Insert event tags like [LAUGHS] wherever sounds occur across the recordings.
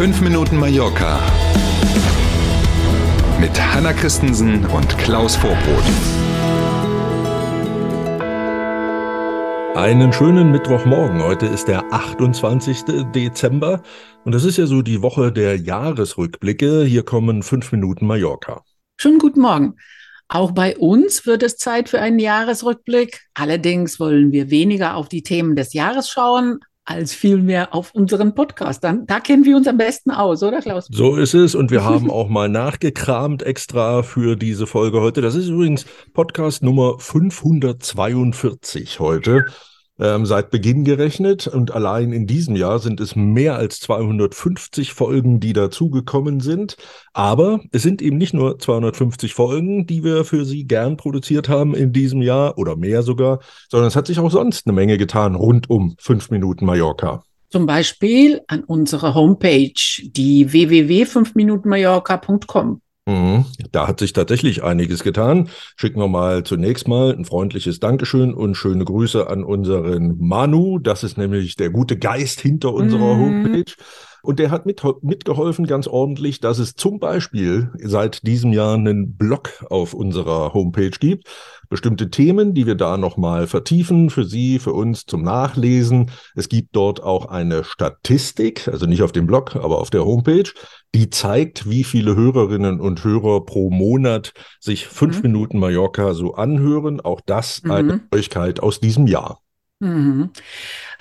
5 Minuten Mallorca mit Hanna Christensen und Klaus Vorbrot. Einen schönen Mittwochmorgen. Heute ist der 28. Dezember und das ist ja so die Woche der Jahresrückblicke. Hier kommen 5 Minuten Mallorca. Schönen guten Morgen. Auch bei uns wird es Zeit für einen Jahresrückblick. Allerdings wollen wir weniger auf die Themen des Jahres schauen, als vielmehr auf unseren Podcast. Dann, da kennen wir uns am besten aus, oder Klaus? So ist es. Und wir haben auch mal nachgekramt extra für diese Folge heute. Das ist übrigens Podcast Nummer 542 heute ähm, seit Beginn gerechnet. Und allein in diesem Jahr sind es mehr als 250 Folgen, die dazugekommen sind. Aber es sind eben nicht nur 250 Folgen, die wir für Sie gern produziert haben in diesem Jahr oder mehr sogar, sondern es hat sich auch sonst eine Menge getan rund um 5 Minuten Mallorca. Zum Beispiel an unserer Homepage, die www.5minutenmallorca.com. Mhm. Da hat sich tatsächlich einiges getan. Schicken wir mal zunächst mal ein freundliches Dankeschön und schöne Grüße an unseren Manu. Das ist nämlich der gute Geist hinter unserer mhm. Homepage. Und der hat mit, mitgeholfen ganz ordentlich, dass es zum Beispiel seit diesem Jahr einen Blog auf unserer Homepage gibt. Bestimmte Themen, die wir da nochmal vertiefen für Sie, für uns zum Nachlesen. Es gibt dort auch eine Statistik, also nicht auf dem Blog, aber auf der Homepage, die zeigt, wie viele Hörerinnen und Hörer pro Monat sich fünf mhm. Minuten Mallorca so anhören. Auch das mhm. eine Neuigkeit aus diesem Jahr. Mhm.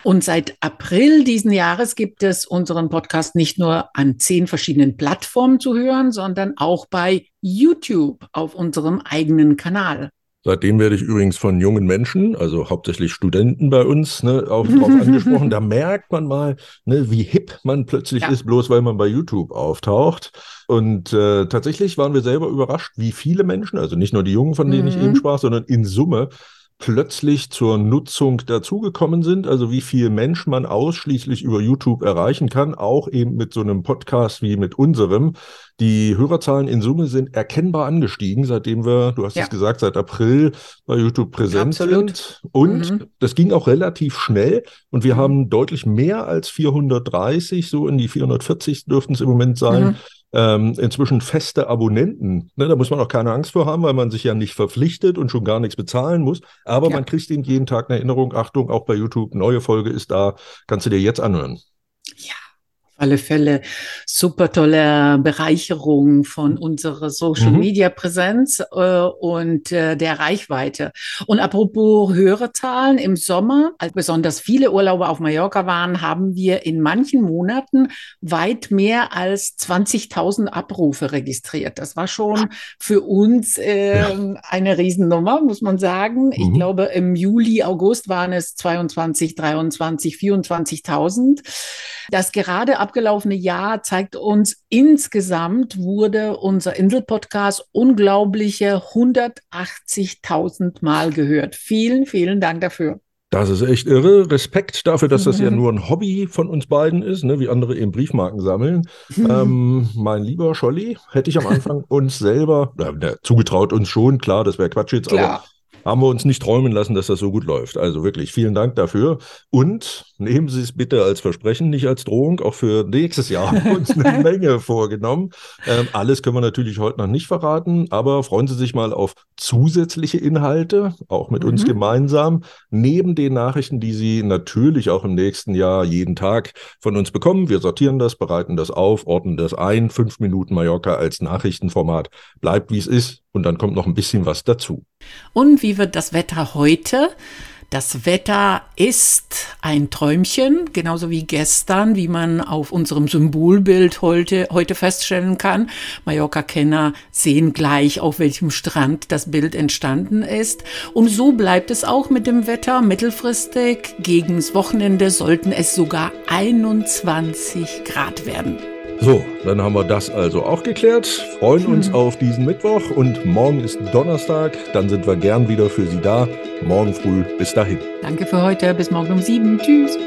Und seit April diesen Jahres gibt es unseren Podcast nicht nur an zehn verschiedenen Plattformen zu hören, sondern auch bei YouTube auf unserem eigenen Kanal. Seitdem werde ich übrigens von jungen Menschen, also hauptsächlich Studenten bei uns, ne, auch drauf [LAUGHS] angesprochen. Da merkt man mal, ne, wie hip man plötzlich ja. ist, bloß weil man bei YouTube auftaucht. Und äh, tatsächlich waren wir selber überrascht, wie viele Menschen, also nicht nur die Jungen, von denen mhm. ich eben sprach, sondern in Summe plötzlich zur Nutzung dazugekommen sind, also wie viel Mensch man ausschließlich über YouTube erreichen kann, auch eben mit so einem Podcast wie mit unserem. Die Hörerzahlen in Summe sind erkennbar angestiegen, seitdem wir, du hast ja. es gesagt, seit April bei YouTube präsent Absolut. sind. Und mhm. das ging auch relativ schnell und wir mhm. haben deutlich mehr als 430, so in die 440 dürften es im Moment sein. Mhm ähm, inzwischen feste Abonnenten. Ne, da muss man auch keine Angst vor haben, weil man sich ja nicht verpflichtet und schon gar nichts bezahlen muss. Aber ja. man kriegt ihnen jeden Tag eine Erinnerung. Achtung, auch bei YouTube, neue Folge ist da. Kannst du dir jetzt anhören. Ja, alle Fälle super tolle Bereicherung von unserer Social mhm. Media Präsenz äh, und äh, der Reichweite. Und apropos Hörerzahlen, im Sommer, als besonders viele Urlauber auf Mallorca waren, haben wir in manchen Monaten weit mehr als 20.000 Abrufe registriert. Das war schon für uns äh, ja. eine Riesennummer, muss man sagen. Mhm. Ich glaube, im Juli, August waren es 22, 23, 24.000. Das gerade abgelaufene Jahr zeigt uns, insgesamt wurde unser Insel-Podcast unglaubliche 180.000 Mal gehört. Vielen, vielen Dank dafür. Das ist echt irre. Respekt dafür, dass das ja nur ein Hobby von uns beiden ist, ne? wie andere eben Briefmarken sammeln. ähm, mein lieber Scholli, hätte ich am Anfang [LAUGHS] uns selber, äh, zugetraut uns schon, klar, das wäre Quatsch jetzt, klar. aber haben wir uns nicht träumen lassen, dass das so gut läuft. Also wirklich vielen Dank dafür. Und nehmen Sie es bitte als Versprechen, nicht als Drohung. Auch für nächstes Jahr haben wir uns eine [LAUGHS] Menge vorgenommen. Ähm, alles können wir natürlich heute noch nicht verraten, aber freuen Sie sich mal auf zusätzliche Inhalte, auch mit mhm. uns gemeinsam, neben den Nachrichten, die Sie natürlich auch im nächsten Jahr jeden Tag von uns bekommen. Wir sortieren das, bereiten das auf, ordnen das ein. Fünf Minuten Mallorca als Nachrichtenformat bleibt, wie es ist. Und dann kommt noch ein bisschen was dazu. Und wie wird das Wetter heute? Das Wetter ist ein Träumchen, genauso wie gestern, wie man auf unserem Symbolbild heute, heute feststellen kann. Mallorca-Kenner sehen gleich, auf welchem Strand das Bild entstanden ist. Und so bleibt es auch mit dem Wetter mittelfristig. Gegens Wochenende sollten es sogar 21 Grad werden. So, dann haben wir das also auch geklärt. Freuen uns hm. auf diesen Mittwoch und morgen ist Donnerstag. Dann sind wir gern wieder für Sie da. Morgen früh. Bis dahin. Danke für heute. Bis morgen um sieben. Tschüss.